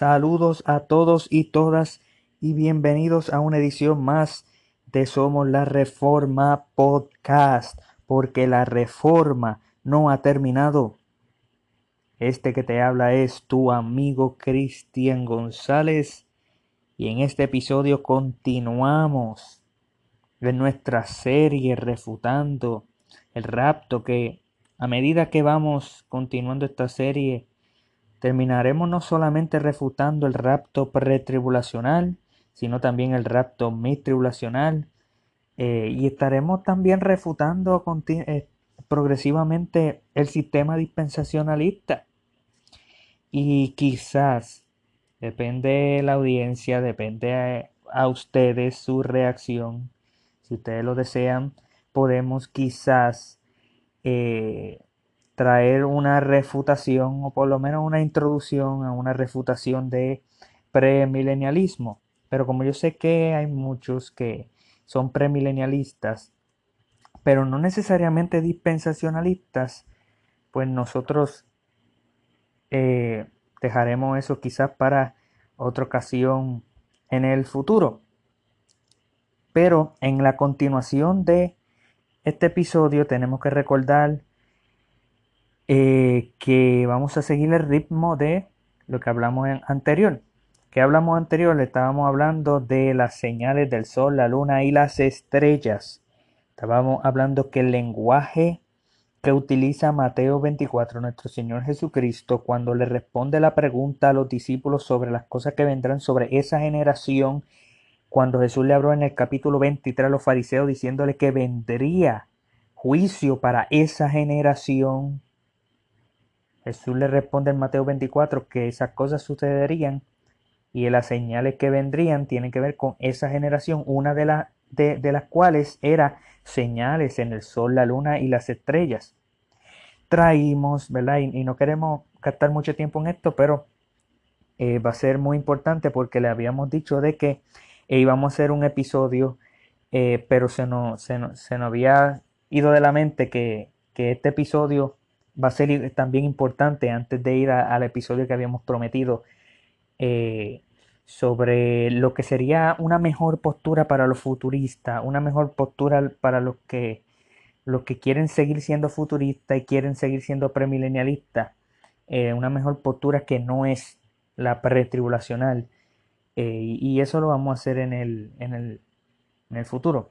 Saludos a todos y todas y bienvenidos a una edición más de Somos la Reforma Podcast, porque la reforma no ha terminado. Este que te habla es tu amigo Cristian González y en este episodio continuamos en nuestra serie refutando el rapto que a medida que vamos continuando esta serie terminaremos no solamente refutando el rapto pretribulacional, sino también el rapto mitribulacional, eh, y estaremos también refutando eh, progresivamente el sistema dispensacionalista. Y quizás, depende de la audiencia, depende a, ustedes su reacción, si ustedes lo desean, podemos quizás eh, traer una refutación o por lo menos una introducción a una refutación de premilenialismo. Pero como yo sé que hay muchos que son premilenialistas, pero no necesariamente dispensacionalistas, pues nosotros eh, dejaremos eso quizás para otra ocasión en el futuro. Pero en la continuación de este episodio tenemos que recordar eh, que vamos a seguir el ritmo de lo que hablamos anterior. ¿Qué hablamos anterior? Le estábamos hablando de las señales del sol, la luna y las estrellas. Estábamos hablando que el lenguaje que utiliza Mateo 24, nuestro Señor Jesucristo, cuando le responde la pregunta a los discípulos sobre las cosas que vendrán sobre esa generación, cuando Jesús le habló en el capítulo 23 a los fariseos diciéndole que vendría juicio para esa generación, Jesús le responde en Mateo 24 que esas cosas sucederían y las señales que vendrían tienen que ver con esa generación, una de, de, las cuales era señales en el sol, la luna y las estrellas. Traímos, ¿verdad? Y, no queremos gastar mucho tiempo en esto, pero eh, va a ser muy importante porque le habíamos dicho de que íbamos a hacer un episodio, eh, pero se nos, se, se nos había ido de la mente que, que este episodio va a ser también importante antes de ir al episodio que habíamos prometido eh, sobre lo que sería una mejor postura para los futuristas, una mejor postura para los que, los que quieren seguir siendo futuristas y quieren seguir siendo premilenialistas, eh, una mejor postura que no es la pretribulacional. Eh, y eso lo vamos a hacer en el, en el, en el futuro.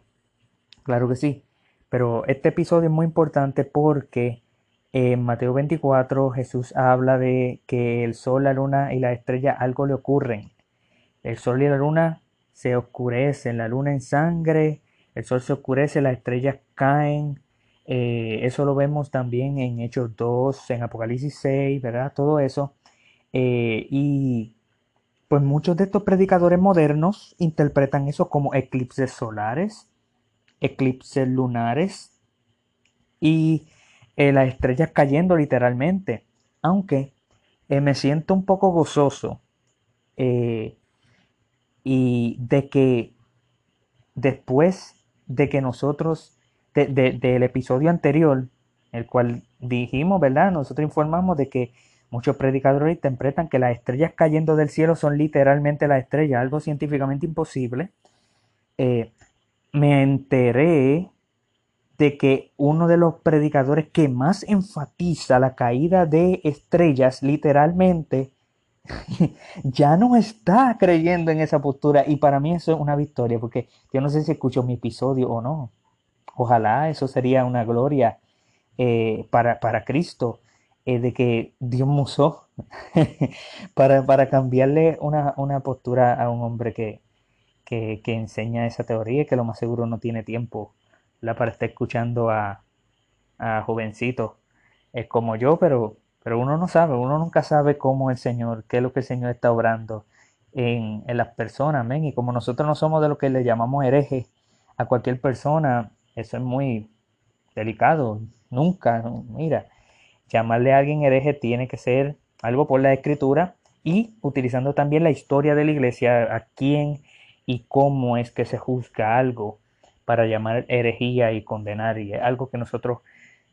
Claro que sí. Pero este episodio es muy importante porque en Mateo 24 Jesús habla de que el sol, la luna y la estrella algo le ocurren. El sol y la luna se oscurecen, la luna en sangre, el sol se oscurece, las estrellas caen. Eh, eso lo vemos también en Hechos 2, en Apocalipsis 6, ¿verdad? Todo eso. Eh, y pues muchos de estos predicadores modernos interpretan eso como eclipses solares, eclipses lunares y eh, las estrellas cayendo literalmente. Aunque eh, me siento un poco gozoso eh, y de que después de que nosotros, del episodio anterior, el cual dijimos, ¿verdad? Nosotros informamos de que muchos predicadores interpretan que las estrellas cayendo del cielo son literalmente las estrellas, algo científicamente imposible. me enteré de que uno de los predicadores que más enfatiza la caída de estrellas literalmente ya no está creyendo en esa postura y para mí eso es una victoria porque yo no sé si escucho mi episodio o no. Ojalá eso sería una gloria eh, para, para, Cristo eh, de que Dios me usó para, para, cambiarle una, una, postura a un hombre que, que, que enseña esa teoría y que lo más seguro no tiene tiempo la para estar escuchando a, a jovencitos es como yo, pero, pero uno no sabe, uno nunca sabe cómo el Señor, qué es lo que el Señor está obrando en, en las personas, amén. Y como nosotros no somos de lo que le llamamos herejes a cualquier persona, eso es muy delicado. Nunca, mira, llamarle a alguien hereje tiene que ser algo por la escritura y utilizando también la historia de la iglesia, a quién y cómo es que se juzga algo para llamar herejía y condenar, y es algo que nosotros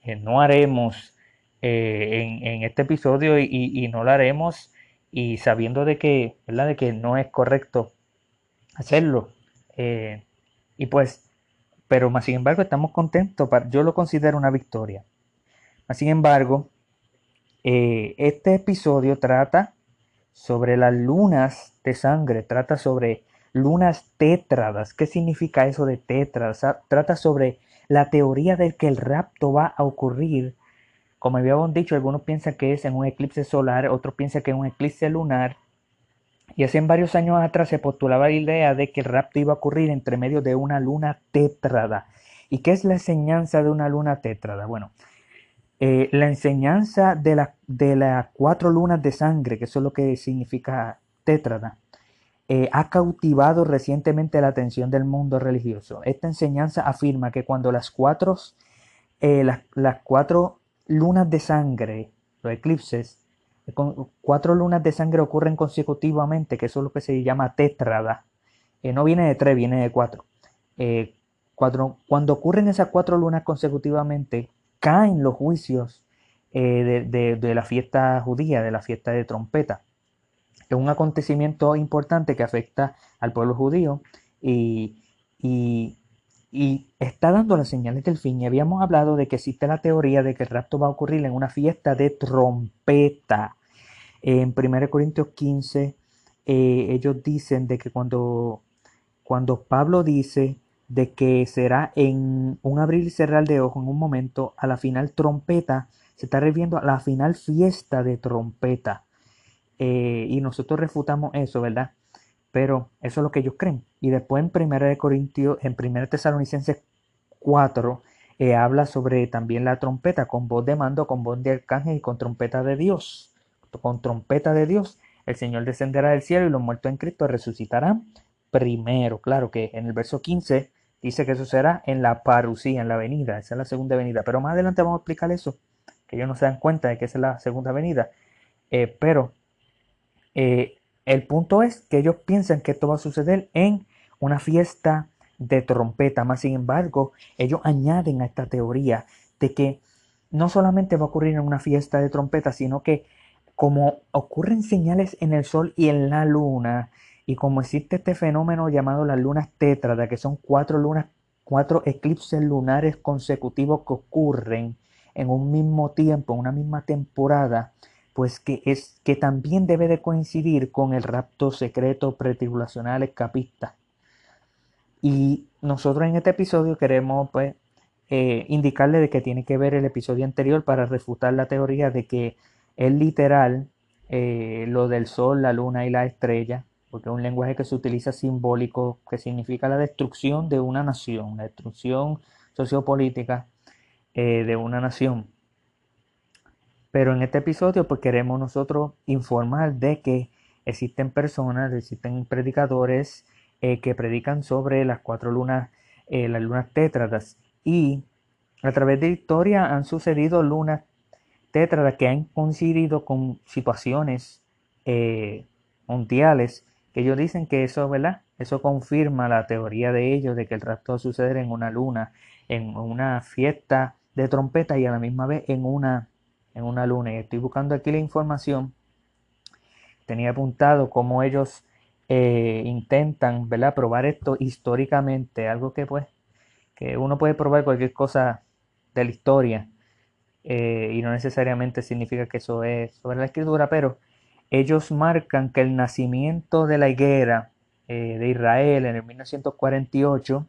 eh, no haremos eh, en, este episodio y, no lo haremos y sabiendo de que. De que no es correcto hacerlo. Eh, y pues, pero más sin embargo estamos contentos, yo lo considero una victoria. Más sin embargo, este episodio trata sobre las lunas de sangre, trata sobre lunas tétradas. ¿Qué significa eso de tétradas? Trata sobre la teoría de que el rapto va a ocurrir. Como habíamos dicho, algunos piensan que es en un eclipse solar, otros piensan que es un eclipse lunar. Y hace varios años atrás se postulaba la idea de que el rapto iba a ocurrir entre medio de una luna tétrada. ¿Y qué es la enseñanza de una luna tétrada? Bueno, eh, la enseñanza de, de las cuatro lunas de sangre, que eso es lo que significa tétrada, eh, ha cautivado recientemente la atención del mundo religioso. Esta enseñanza afirma que cuando las cuatro, eh, las, cuatro lunas de sangre, los eclipses, cuatro lunas de sangre ocurren consecutivamente, que eso es lo que se llama tétrada. no viene de tres, viene de cuatro. cuatro. Cuando ocurren esas cuatro lunas consecutivamente, caen los juicios eh, de, la fiesta judía, de la fiesta de trompeta. Es un acontecimiento importante que afecta al pueblo judío y, y, está dando las señales del fin. Y habíamos hablado de que existe la teoría de que el rapto va a ocurrir en una fiesta de trompeta. En 1 Corintios 15, eh, ellos dicen de que cuando, cuando Pablo dice de que será en un abrir y cerrar de ojo en un momento a la final trompeta, se está refiriendo a la final fiesta de trompeta. Eh, y nosotros refutamos eso, ¿verdad? Pero eso es lo que ellos creen. Y después en 1 de Corintios, en 1 Tesalonicenses 4, eh, habla sobre también la trompeta, con voz de mando, con voz de arcángel y con trompeta de Dios. Con trompeta de Dios, el Señor descenderá del cielo y los muertos en Cristo resucitarán primero. Claro que en el verso 15 dice que eso será en la parucía, en la avenida, esa es la segunda avenida. Pero más adelante vamos a explicar eso, que ellos no se dan cuenta de que esa es la segunda avenida. Eh, pero eh, el punto es que ellos piensan que esto va a suceder en una fiesta de trompeta. Más sin embargo, ellos añaden a esta teoría de que no solamente va a ocurrir en una fiesta de trompeta, sino que como ocurren señales en el sol y en la luna, y como existe este fenómeno llamado las lunas tétradas, que son cuatro lunas, cuatro eclipses lunares consecutivos que ocurren en un mismo tiempo, en una misma temporada, pues que es que también debe de coincidir con el rapto secreto pretribulacional escapista. Y nosotros en este episodio queremos pues eh, indicarle de que tiene que ver el episodio anterior para refutar la teoría de que es literal eh, lo del sol, la luna y la estrella, porque es un lenguaje que se utiliza simbólico, que significa la destrucción de una nación, la destrucción sociopolítica eh, de una nación. Pero en este episodio pues queremos nosotros informar de que existen personas, existen predicadores eh, que predican sobre las cuatro lunas, eh, las lunas tétradas y a través de historia han sucedido lunas tétradas que han coincidido con situaciones mundiales ellos dicen que eso, ¿verdad? Eso confirma la teoría de ellos de que el rapto va a suceder en una luna, en una fiesta de trompeta y a la misma vez en una, en una luna. Y estoy buscando aquí la información. Tenía apuntado cómo ellos eh, intentan, ¿verdad? Probar esto históricamente, algo que pues, que uno puede probar cualquier cosa de la historia eh, y no necesariamente significa que eso es sobre la escritura, pero ellos marcan que el nacimiento de la higuera eh, de Israel en el 1948,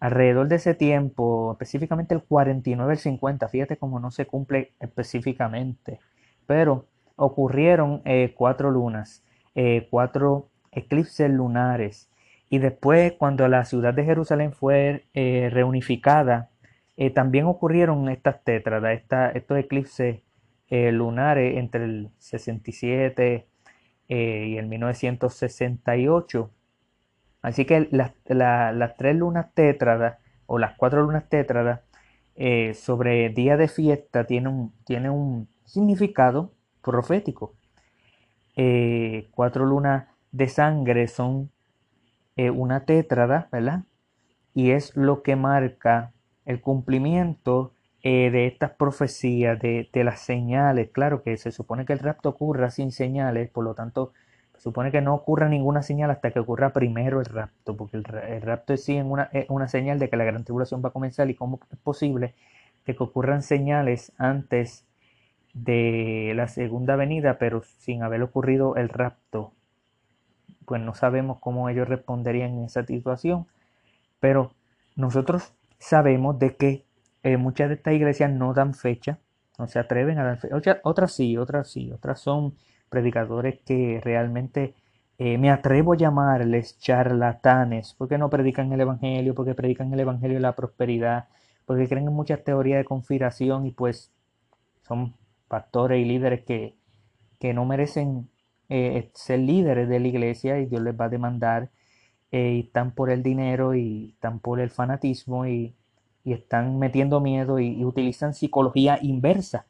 alrededor de ese tiempo, específicamente el 49, el 50, fíjate cómo no se cumple específicamente, pero ocurrieron eh, cuatro lunas, eh, cuatro eclipses lunares, y después cuando la ciudad de Jerusalén fue reunificada, también ocurrieron estas tétradas, estos eclipses eh, lunares entre el 67 eh, y el 1968. Así que las, tres lunas tétradas o las cuatro lunas tétradas eh, sobre día de fiesta tienen un, un significado profético. cuatro lunas de sangre son una tétrada, ¿verdad? Y es lo que marca el cumplimiento eh, de estas profecías, de, de, las señales. Claro que se supone que el rapto ocurra sin señales, por lo tanto, supone que no ocurra ninguna señal hasta que ocurra primero el rapto, porque el, rapto es sí en una, una señal de que la gran tribulación va a comenzar y cómo es posible que ocurran señales antes de la segunda venida, pero sin haber ocurrido el rapto. Pues no sabemos cómo ellos responderían en esa situación, pero nosotros sabemos de que eh, muchas de estas iglesias no dan fecha, no se atreven a dar fecha. Otras sí, otras sí, otras son predicadores que realmente eh, me atrevo a llamarles charlatanes, porque no predican el Evangelio, porque predican el Evangelio de la prosperidad, porque creen en muchas teorías de conspiración y pues son pastores y líderes que, que no merecen eh, ser líderes de la iglesia y Dios les va a demandar y están por el dinero y están por el fanatismo y y están metiendo miedo y, utilizan psicología inversa.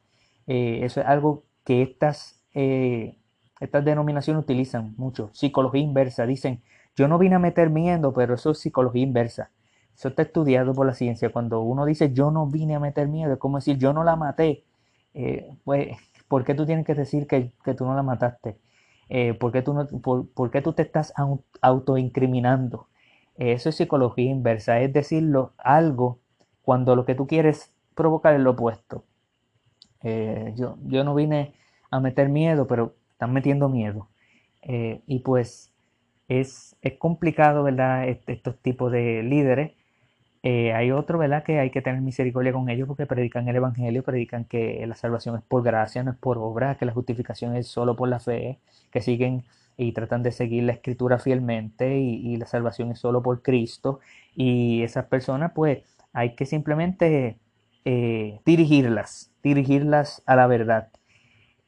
Eh, eso es algo que estas, eh, estas denominaciones utilizan mucho, psicología inversa. Dicen, yo no vine a meter miedo, pero eso es psicología inversa. Eso está estudiado por la ciencia. Cuando uno dice yo no vine a meter miedo, es como decir yo no la maté. Eh, pues, ¿por qué tú tienes que decir que, tú no la mataste? ¿por, qué tú no, por, tú te estás autoincriminando? Eso es psicología inversa, es decirlo algo cuando lo que tú quieres provocar es lo opuesto. Eh, yo, yo no vine a meter miedo, pero están metiendo miedo. Eh, y pues es, es, complicado, ¿verdad? estos tipos de líderes. Eh, hay otro, ¿verdad? Que hay que tener misericordia con ellos porque predican el Evangelio, predican que la salvación es por gracia, no es por obra, que la justificación es solo por la fe, que siguen y tratan de seguir la escritura fielmente y, la salvación es solo por Cristo. Y esas personas, pues, hay que simplemente eh, dirigirlas, dirigirlas a la verdad.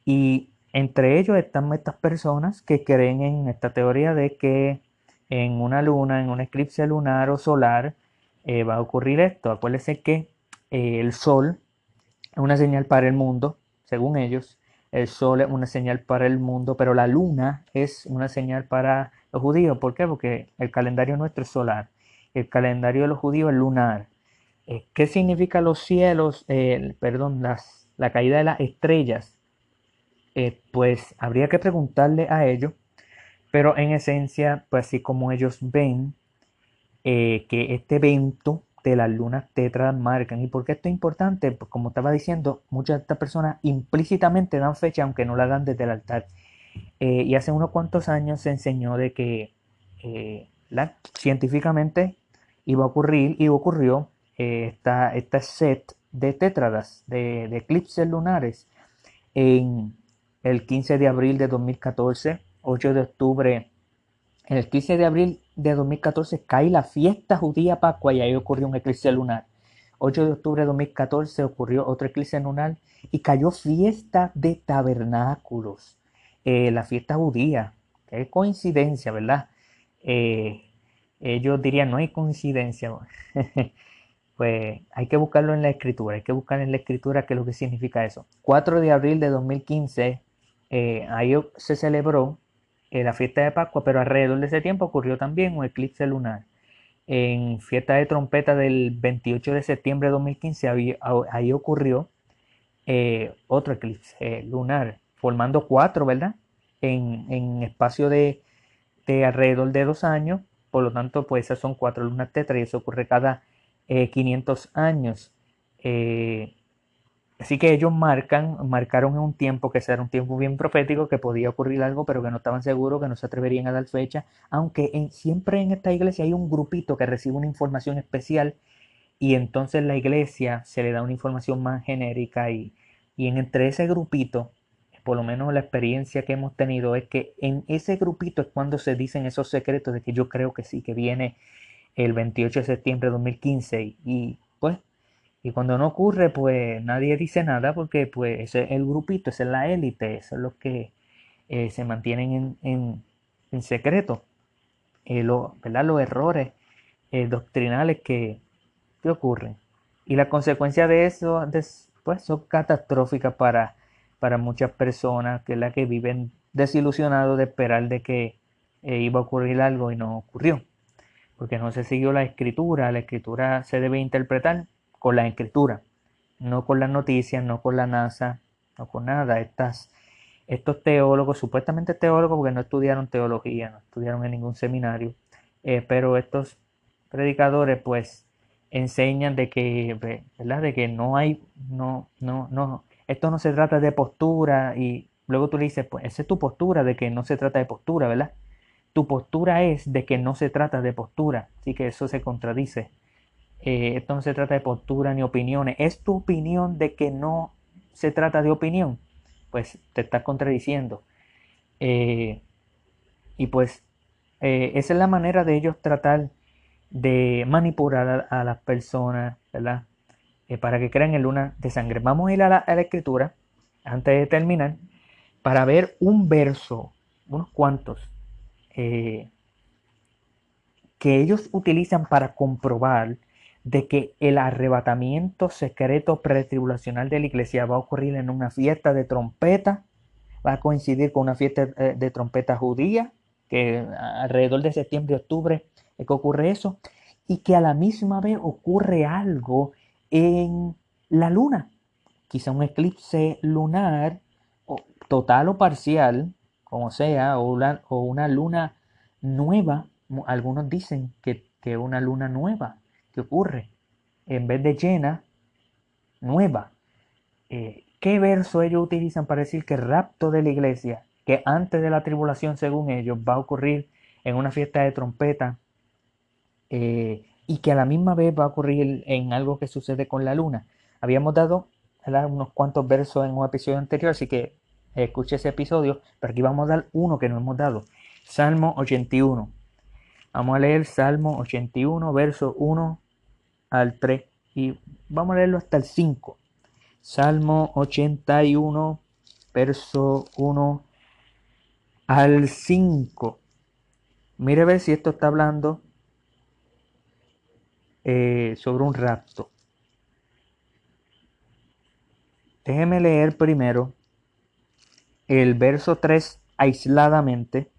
Y entre ellos están estas personas que creen en esta teoría de que en una luna, en un eclipse lunar o solar, eh, va a ocurrir esto. Acuérdense que eh, el sol es una señal para el mundo, según ellos. El sol es una señal para el mundo, pero la luna es una señal para los judíos. ¿Por qué? Porque el calendario nuestro es solar. El calendario de los judíos es lunar. Eh, ¿Qué significa los cielos? perdón, las, la caída de las estrellas. Eh, pues habría que preguntarle a ellos, pero en esencia, pues así como ellos ven eh, que este evento de las lunas tetras marcan. ¿Y por qué esto es importante? Pues como estaba diciendo, muchas de estas personas implícitamente dan fecha, aunque no la dan desde el altar. y hace unos cuantos años se enseñó de que la, científicamente iba a ocurrir y ocurrió esta, set de tétradas, de, eclipses lunares, en el 15 de abril de 2014, 8 de octubre, el 15 de abril de 2014 cae la fiesta judía Pascua y ahí ocurrió un eclipse lunar. 8 de octubre de 2014 ocurrió otro eclipse lunar y cayó fiesta de tabernáculos, eh, la fiesta judía. Qué coincidencia, ¿verdad? Eh, ellos dirían, no hay coincidencia. pues hay que buscarlo en la escritura, hay que buscar en la escritura qué es lo que significa eso. 4 de abril de 2015, eh, ahí se celebró eh, la fiesta de Pascua, pero alrededor de ese tiempo ocurrió también un eclipse lunar. En fiesta de trompeta del 28 de septiembre de 2015, ahí, ocurrió eh, otro eclipse lunar, formando cuatro, ¿verdad? En, espacio de, de, alrededor de dos años, por lo tanto, pues esas son cuatro lunas tetra y eso ocurre cada 500 eh, años. Eh, así que ellos marcan, marcaron en un tiempo que era un tiempo bien profético, que podía ocurrir algo, pero que no estaban seguros, que no se atreverían a dar fecha, aunque en, siempre en esta iglesia hay un grupito que recibe una información especial y entonces la iglesia se le da una información más genérica y, y en, entre ese grupito, por lo menos la experiencia que hemos tenido es que en ese grupito es cuando se dicen esos secretos de que yo creo que sí, que viene el 28 de septiembre de 2015 y pues y cuando no ocurre pues nadie dice nada porque pues ese es el grupito, esa es la élite, eso es lo que eh, se mantienen en, en, secreto. Eh, ¿verdad? Los errores eh, doctrinales que, que, ocurren. Y la consecuencia de eso pues, son catastróficas para, para muchas personas que la que viven desilusionados de esperar de que iba a ocurrir algo y no ocurrió porque no se siguió la escritura. La escritura se debe interpretar con la escritura. no con las noticias, no con la NASA, no con nada. Estas, estos teólogos, supuestamente teólogos, porque no estudiaron teología, no estudiaron en ningún seminario, eh, pero estos predicadores, pues, enseñan de que, ¿verdad? De que no hay, no, no, no, esto no se trata de postura y luego tú le dices, pues, esa es tu postura de que no se trata de postura, ¿verdad? Tu postura es de que no se trata de postura, así que eso se contradice. Eh, esto no se trata de postura ni opiniones, es tu opinión de que no se trata de opinión, pues te estás contradiciendo. Eh, y pues eh, esa es la manera de ellos tratar de manipular a, las personas, ¿verdad? para que crean en luna de sangre. Vamos a ir a la, escritura, antes de terminar, para ver un verso, unos cuantos, que ellos utilizan para comprobar de que el arrebatamiento secreto pretribulacional de la iglesia va a ocurrir en una fiesta de trompeta, va a coincidir con una fiesta eh, de trompeta judía, que alrededor de septiembre, octubre es que ocurre eso, y que a la misma vez ocurre algo en la luna, quizá un eclipse lunar, total o parcial, como sea, o una, luna nueva, algunos dicen que, que una luna nueva, ¿Qué ocurre? En vez de llena, nueva. Eh, ¿Qué verso ellos utilizan para decir que el rapto de la iglesia, que antes de la tribulación, según ellos, va a ocurrir en una fiesta de trompeta eh, y que a la misma vez va a ocurrir en algo que sucede con la luna? Habíamos dado unos cuantos versos en un episodio anterior, así que escuche ese episodio, pero aquí vamos a dar uno que no hemos dado. Salmo 81. Vamos a leer Salmo 81, verso 1 al 3 y vamos a leerlo hasta el 5. Salmo 81, verso 1 al 5. Mire a ver si esto está hablando eh, sobre un rapto. Déjeme leer primero el verso 3 aisladamente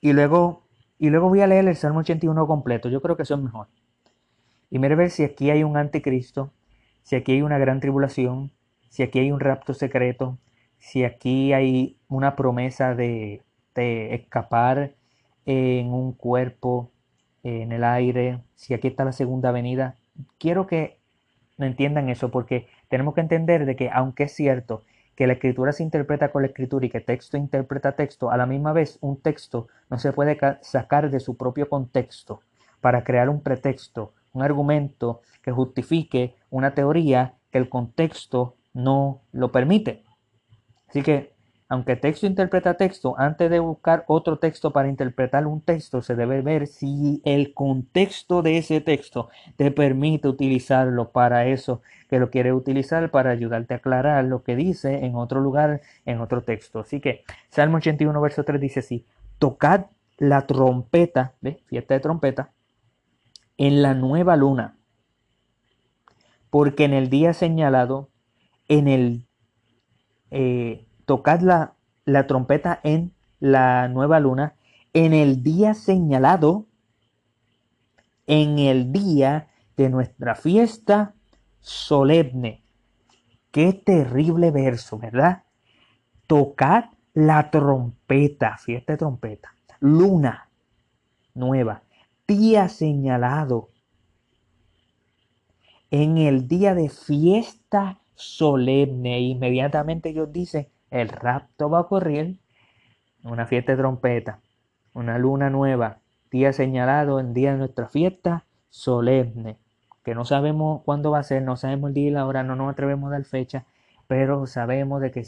y luego y luego voy a leer el Salmo 81 completo. Yo creo que eso es mejor. Y mire ver si aquí hay un anticristo, si aquí hay una gran tribulación, si aquí hay un rapto secreto, si aquí hay una promesa de, de escapar en un cuerpo, en el aire, si aquí está la segunda venida. Quiero que entiendan eso porque tenemos que entender de que aunque es cierto que la escritura se interpreta con la escritura y que texto interpreta texto, a la misma vez un texto no se puede sacar de su propio contexto para crear un pretexto, un argumento que justifique una teoría que el contexto no lo permite. Así que aunque texto interpreta texto, antes de buscar otro texto para interpretar un texto, se debe ver si el contexto de ese texto te permite utilizarlo para eso que lo quiere utilizar para ayudarte a aclarar lo que dice en otro lugar, en otro texto. Así que Salmo 81, verso 3 dice así, tocad la trompeta, ¿ves? fiesta de trompeta, en la nueva luna, porque en el día señalado, en el... Eh, tocad la, la trompeta en la nueva luna en el día señalado, en el día de nuestra fiesta solemne. Qué terrible verso, ¿verdad? Tocad la trompeta, fiesta de trompeta, luna nueva, día señalado, en el día de fiesta solemne. Inmediatamente Dios dice, el rapto va a ocurrir, una fiesta de trompeta, una luna nueva, día señalado en día de nuestra fiesta solemne, que no sabemos cuándo va a ser, no sabemos el día y la hora, no nos atrevemos a dar fecha, pero sabemos de que,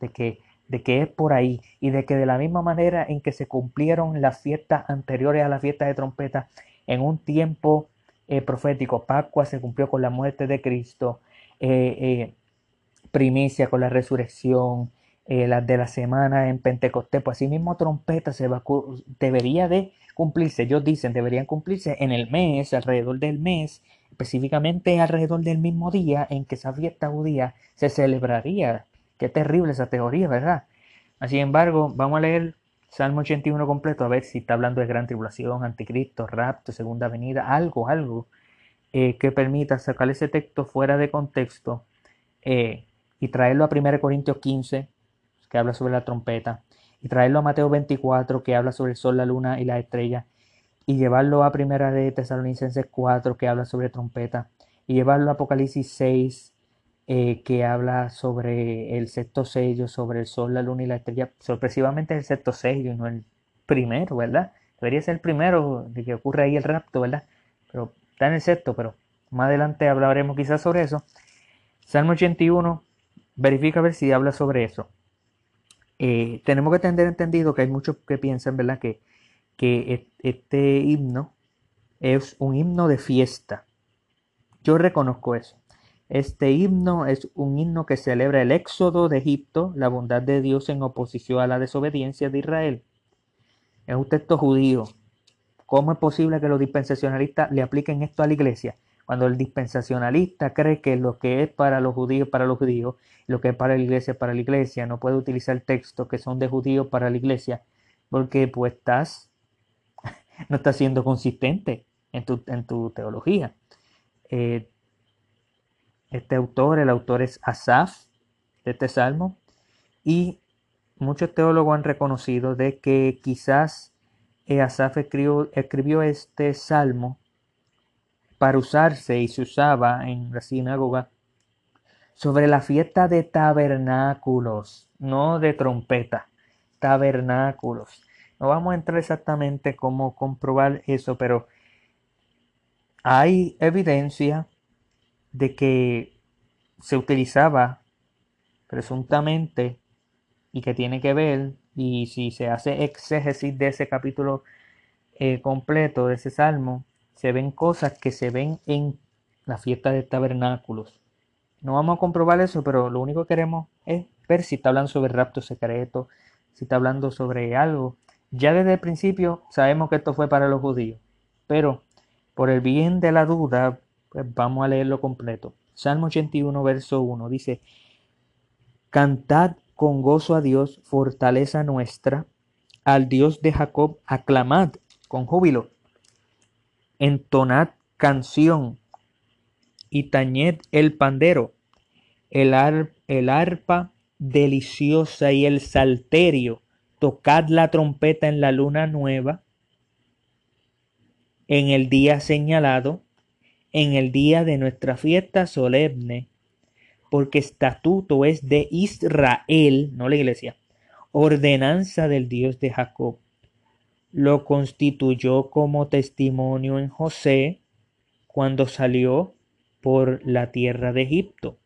de que, de que es por ahí y de que de la misma manera en que se cumplieron las fiestas anteriores a la fiesta de trompeta, en un tiempo eh, profético, Pascua se cumplió con la muerte de Cristo, eh, eh, primicia con la resurrección, eh, las de la semana en Pentecostés, pues así mismo trompeta se debería de cumplirse, ellos dicen, deberían cumplirse en el mes, alrededor del mes, específicamente alrededor del mismo día en que esa fiesta judía se celebraría. Qué terrible esa teoría, ¿verdad? Sin embargo, vamos a leer Salmo 81 completo a ver si está hablando de gran tribulación, anticristo, rapto, segunda venida, algo, algo eh, que permita sacar ese texto fuera de contexto eh, y traerlo a 1 Corintios 15, que habla sobre la trompeta, y traerlo a Mateo 24, que habla sobre el sol, la luna y la estrella, y llevarlo a Primera de Tesalonicenses 4, que habla sobre trompeta, y llevarlo a Apocalipsis 6, eh, que habla sobre el sexto sello, sobre el sol, la luna y la estrella. Sorpresivamente el sexto sello no el primero, ¿verdad? Debería ser el primero de que ocurre ahí el rapto, ¿verdad? Pero está en el sexto, pero más adelante hablaremos quizás sobre eso. Salmo 81, verifica a ver si habla sobre eso. Eh, tenemos que tener entendido que hay muchos que piensan, ¿verdad? Que, que este himno es un himno de fiesta. Yo reconozco eso. Este himno es un himno que celebra el éxodo de Egipto, la bondad de Dios en oposición a la desobediencia de Israel. Es un texto judío. ¿Cómo es posible que los dispensacionalistas le apliquen esto a la iglesia? Cuando el dispensacionalista cree que lo que es para los judíos para los judíos, lo que es para la iglesia para la iglesia, no puede utilizar textos que son de judíos para la iglesia, porque pues estás, no estás siendo consistente en tu, en tu teología. Eh, este autor, el autor es Asaf, de este salmo, y muchos teólogos han reconocido de que quizás Asaf escribió, escribió este salmo para usarse y se usaba en la sinagoga sobre la fiesta de tabernáculos, no de trompeta, tabernáculos. No vamos a entrar exactamente cómo comprobar eso, pero hay evidencia de que se utilizaba presuntamente y que tiene que ver, y si se hace exégesis de ese capítulo eh, completo, de ese salmo, se ven cosas que se ven en la fiesta de tabernáculos. No vamos a comprobar eso, pero lo único que queremos es ver si está hablando sobre rapto secreto, si está hablando sobre algo. Ya desde el principio sabemos que esto fue para los judíos, pero por el bien de la duda, pues vamos a leerlo completo. Salmo 81, verso 1 dice, Cantad con gozo a Dios, fortaleza nuestra, al Dios de Jacob, aclamad con júbilo entonad canción y tañed el pandero, el, el arpa deliciosa y el salterio, tocad la trompeta en la luna nueva, en el día señalado, en el día de nuestra fiesta solemne, porque estatuto es de Israel, no la iglesia, ordenanza del Dios de Jacob lo constituyó como testimonio en José cuando salió por la tierra de Egipto.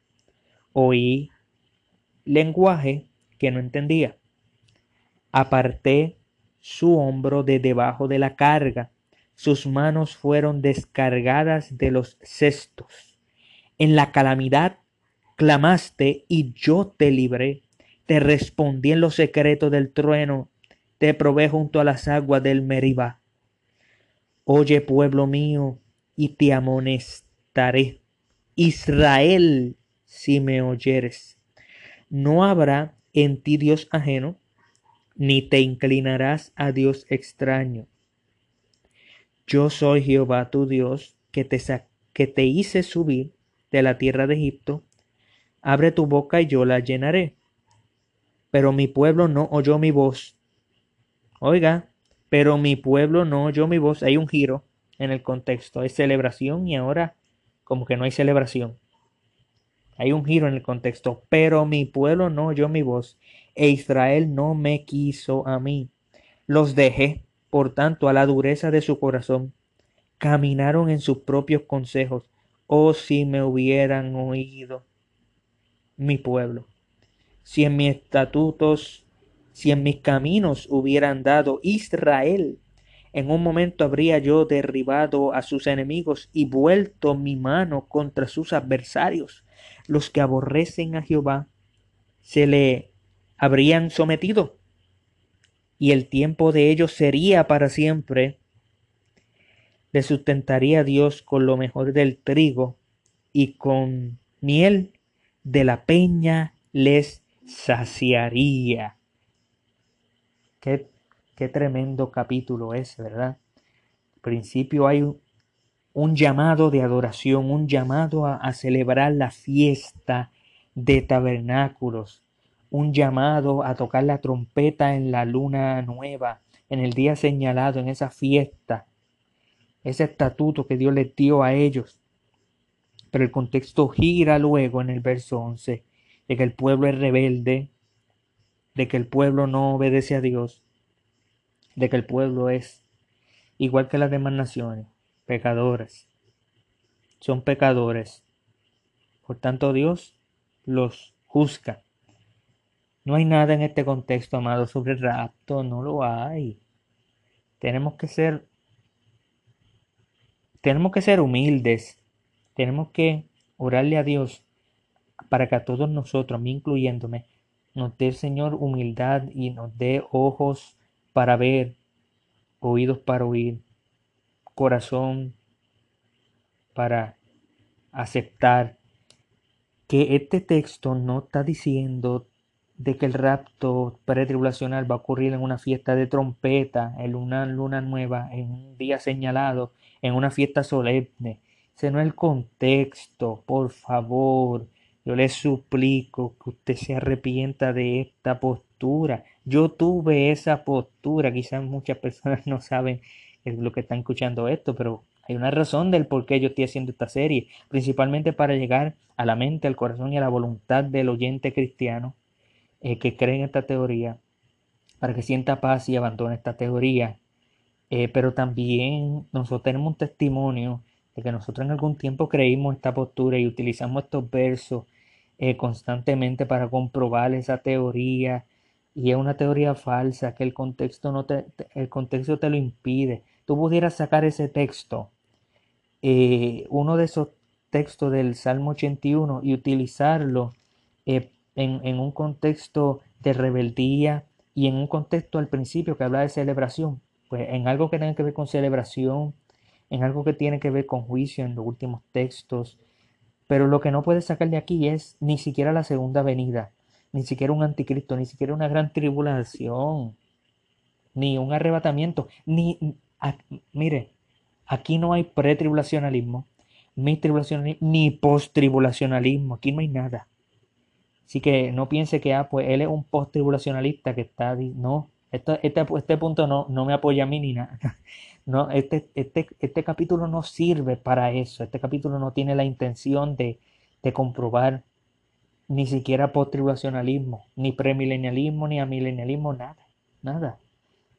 Oí lenguaje que no entendía. Aparté su hombro de debajo de la carga, sus manos fueron descargadas de los cestos. En la calamidad clamaste y yo te libré. Te respondí en lo secreto del trueno te probé junto a las aguas del Meribá. Oye, pueblo mío, y te amonestaré. Israel, si me oyeres. No habrá en ti Dios ajeno, ni te inclinarás a Dios extraño. Yo soy Jehová tu Dios, que te, que te hice subir de la tierra de Egipto. Abre tu boca y yo la llenaré. Pero mi pueblo no oyó mi voz, Oiga, pero mi pueblo no oyó mi voz. Hay un giro en el contexto. Hay celebración y ahora como que no hay celebración. Hay un giro en el contexto. Pero mi pueblo no oyó mi voz. E Israel no me quiso a mí. Los dejé, por tanto, a la dureza de su corazón. Caminaron en sus propios consejos. Oh, si me hubieran oído mi pueblo. Si en mis estatutos si en mis caminos hubiera andado Israel, en un momento habría yo derribado a sus enemigos y vuelto mi mano contra sus adversarios. Los que aborrecen a Jehová se le habrían sometido y el tiempo de ellos sería para siempre. Le sustentaría Dios con lo mejor del trigo y con miel de la peña les saciaría. Qué, tremendo capítulo es, ¿verdad? Al principio hay un, llamado de adoración, un llamado a, celebrar la fiesta de tabernáculos, un llamado a tocar la trompeta en la luna nueva, en el día señalado, en esa fiesta, ese estatuto que Dios les dio a ellos. Pero el contexto gira luego en el verso 11, de que el pueblo es rebelde, de que el pueblo no obedece a Dios, de que el pueblo es igual que las demás naciones, pecadores. Son pecadores. Por tanto, Dios los juzga. No hay nada en este contexto, amado, sobre el rapto, no lo hay. Tenemos que ser tenemos que ser humildes. Tenemos que orarle a Dios para que a todos nosotros, a mí incluyéndome, nos dé Señor humildad y nos dé ojos para ver, oídos para oír, corazón para aceptar que este texto no está diciendo de que el rapto pretribulacional va a ocurrir en una fiesta de trompeta, en una luna nueva, en un día señalado, en una fiesta solemne. Ese no es el contexto, por favor. Yo le suplico que usted se arrepienta de esta postura. Yo tuve esa postura. Quizás muchas personas no saben lo que están escuchando esto, pero hay una razón del por qué yo estoy haciendo esta serie, principalmente para llegar a la mente, al corazón y a la voluntad del oyente cristiano eh, que cree en esta teoría, para que sienta paz y abandone esta teoría. Eh, pero también nosotros tenemos un testimonio de que nosotros en algún tiempo creímos esta postura y utilizamos estos versos eh, constantemente para comprobar esa teoría y es una teoría falsa que el contexto no te, el contexto te lo impide. Tú pudieras sacar ese texto, uno de esos textos del Salmo 81 y utilizarlo en, un contexto de rebeldía y en un contexto al principio que habla de celebración, pues en algo que tenga que ver con celebración, en algo que tiene que ver con juicio en los últimos textos, pero lo que no puede sacar de aquí es ni siquiera la segunda venida, ni siquiera un anticristo, ni siquiera una gran tribulación, ni un arrebatamiento, ni, mire, aquí no hay pretribulacionalismo, ni tribulacionalismo, ni post-tribulacionalismo, aquí no hay nada. Así que no piense que ah, pues él es un post-tribulacionalista que está. No, este, este punto no, no me apoya a mí ni nada. No, este, este, este capítulo no sirve para eso. Este capítulo no tiene la intención de, de comprobar ni siquiera post-tribulacionalismo, ni premilenialismo, ni amilenialismo, nada, nada.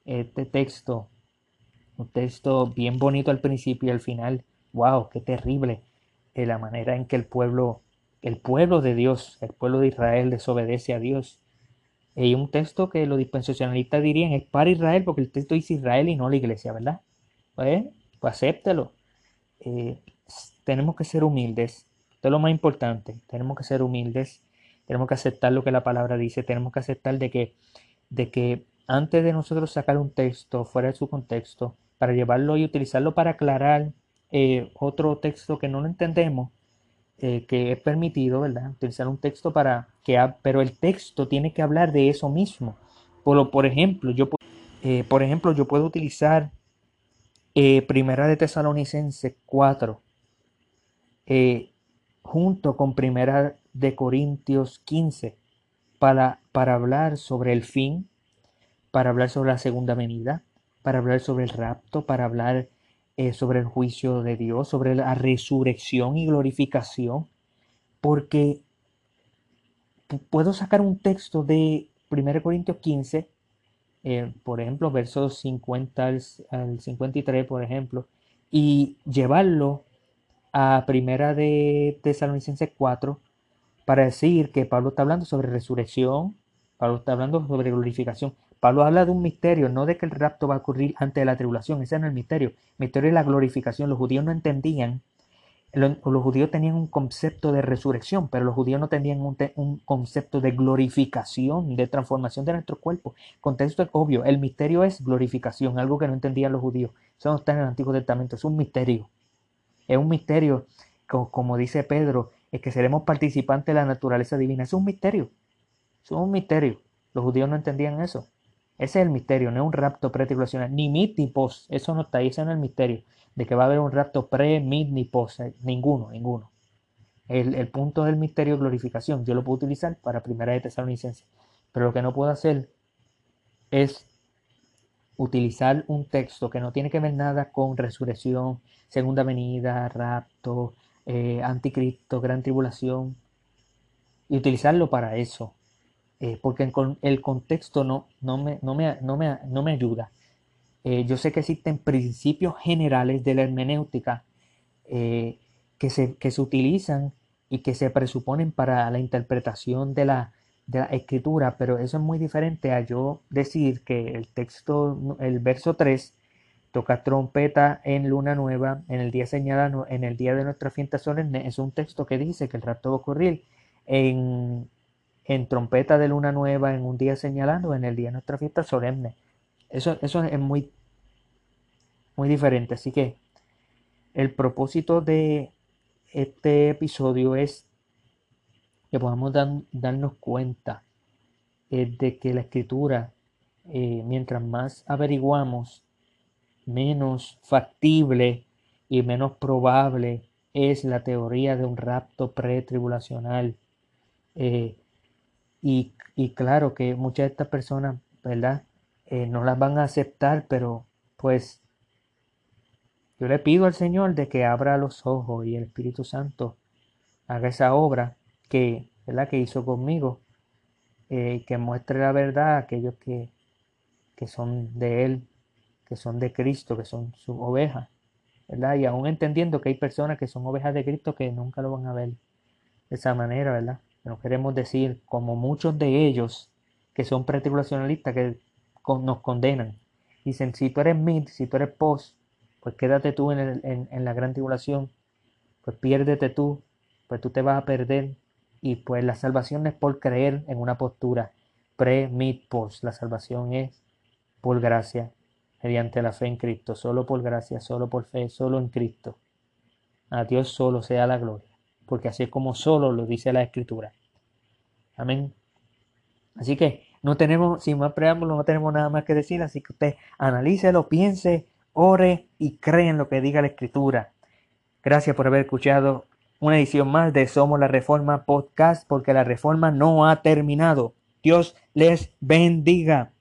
Este texto, un texto bien bonito al principio y al final, wow, qué terrible eh, la manera en que el pueblo el pueblo de Dios, el pueblo de Israel desobedece a Dios. Y un texto que los dispensacionalistas dirían es para Israel, porque el texto dice Israel y no la iglesia, ¿verdad? Pues, pues acéptelo. Eh, tenemos que ser humildes. Esto es lo más importante. Tenemos que ser humildes. Tenemos que aceptar lo que la palabra dice. Tenemos que aceptar de que, de que antes de nosotros sacar un texto fuera de su contexto, para llevarlo y utilizarlo para aclarar eh, otro texto que no lo entendemos, eh, que es permitido, ¿verdad? Utilizar un texto para que, pero el texto tiene que hablar de eso mismo. Por, por ejemplo, yo, eh, por ejemplo, yo puedo utilizar eh, Primera de Tesalonicenses 4 junto con Primera de Corintios 15 para, para hablar sobre el fin, para hablar sobre la segunda venida, para hablar sobre el rapto, para hablar eh, sobre el juicio de Dios, sobre la resurrección y glorificación, porque puedo sacar un texto de 1 Corintios 15, eh, por ejemplo, versos 50 al, 53, por ejemplo, y llevarlo a Primera de Tesalonicenses 4 para decir que Pablo está hablando sobre resurrección, Pablo está hablando sobre glorificación, Pablo habla de un misterio, no de que el rapto va a ocurrir antes de la tribulación, ese no es el misterio. El misterio es la glorificación. Los judíos no entendían, los, judíos tenían un concepto de resurrección, pero los judíos no tenían un, concepto de glorificación, de transformación de nuestro cuerpo. Contexto es obvio, el misterio es glorificación, algo que no entendían los judíos. Eso no está en el Antiguo Testamento, es un misterio. Es un misterio, como, como dice Pedro, es que seremos participantes de la naturaleza divina. Es un misterio. Es un misterio. Los judíos no entendían eso. Ese es el misterio, no es un rapto pre-tribulacional, ni mid ni post. Eso no está ahí, ese no es el misterio. De que va a haber un rapto pre, mid ni post. Eh, ninguno, ninguno. el, punto del misterio de glorificación. Yo lo puedo utilizar para primera de Tesalonicenses. Pero lo que no puedo hacer es utilizar un texto que no tiene que ver nada con resurrección, segunda venida, rapto, eh, anticristo, gran tribulación, y utilizarlo para eso. Eh, porque el contexto no, no, me, no, me, no, me, no me ayuda. Eh, yo sé que existen principios generales de la hermenéutica que, se, que se utilizan y que se presuponen para la interpretación de la, de la escritura, pero eso es muy diferente a yo decir que el texto, el verso 3, toca trompeta en luna nueva, en el día señalado, en el día de nuestra fiesta solemne, es un texto que dice que el rapto va a ocurrir en, en trompeta de luna nueva, en un día señalado, en el día de nuestra fiesta solemne. Eso, eso es muy, muy diferente. Así que el propósito de este episodio es que podamos darnos cuenta eh, de que la escritura, eh, mientras más averiguamos, menos factible y menos probable es la teoría de un rapto pretribulacional. Eh, y, y, claro que muchas de estas personas, ¿verdad? no las van a aceptar, pero pues yo le pido al Señor de que abra los ojos y el Espíritu Santo haga esa obra que, ¿verdad? que hizo conmigo, eh, que muestre la verdad a aquellos que, que son de Él, que son de Cristo, que son sus ovejas, ¿verdad? Y aún entendiendo que hay personas que son ovejas de Cristo que nunca lo van a ver de esa manera, ¿verdad? No queremos decir, como muchos de ellos que son pretribulacionalistas, que nos condenan. Dicen, si tú eres mid, si tú eres post, pues quédate tú en, la gran tribulación, pues piérdete tú, pues tú te vas a perder. Y pues la salvación es por creer en una postura pre, mid, post. La salvación es por gracia, mediante la fe en Cristo, solo por gracia, solo por fe, solo en Cristo. A Dios solo sea la gloria, porque así es como solo lo dice la Escritura. Amén. Así que no tenemos, sin más preámbulos, no tenemos nada más que decir, así que usted analícelo, piense, ore y cree en lo que diga la Escritura. Gracias por haber escuchado una edición más de Somos la Reforma Podcast, porque la reforma no ha terminado. Dios les bendiga.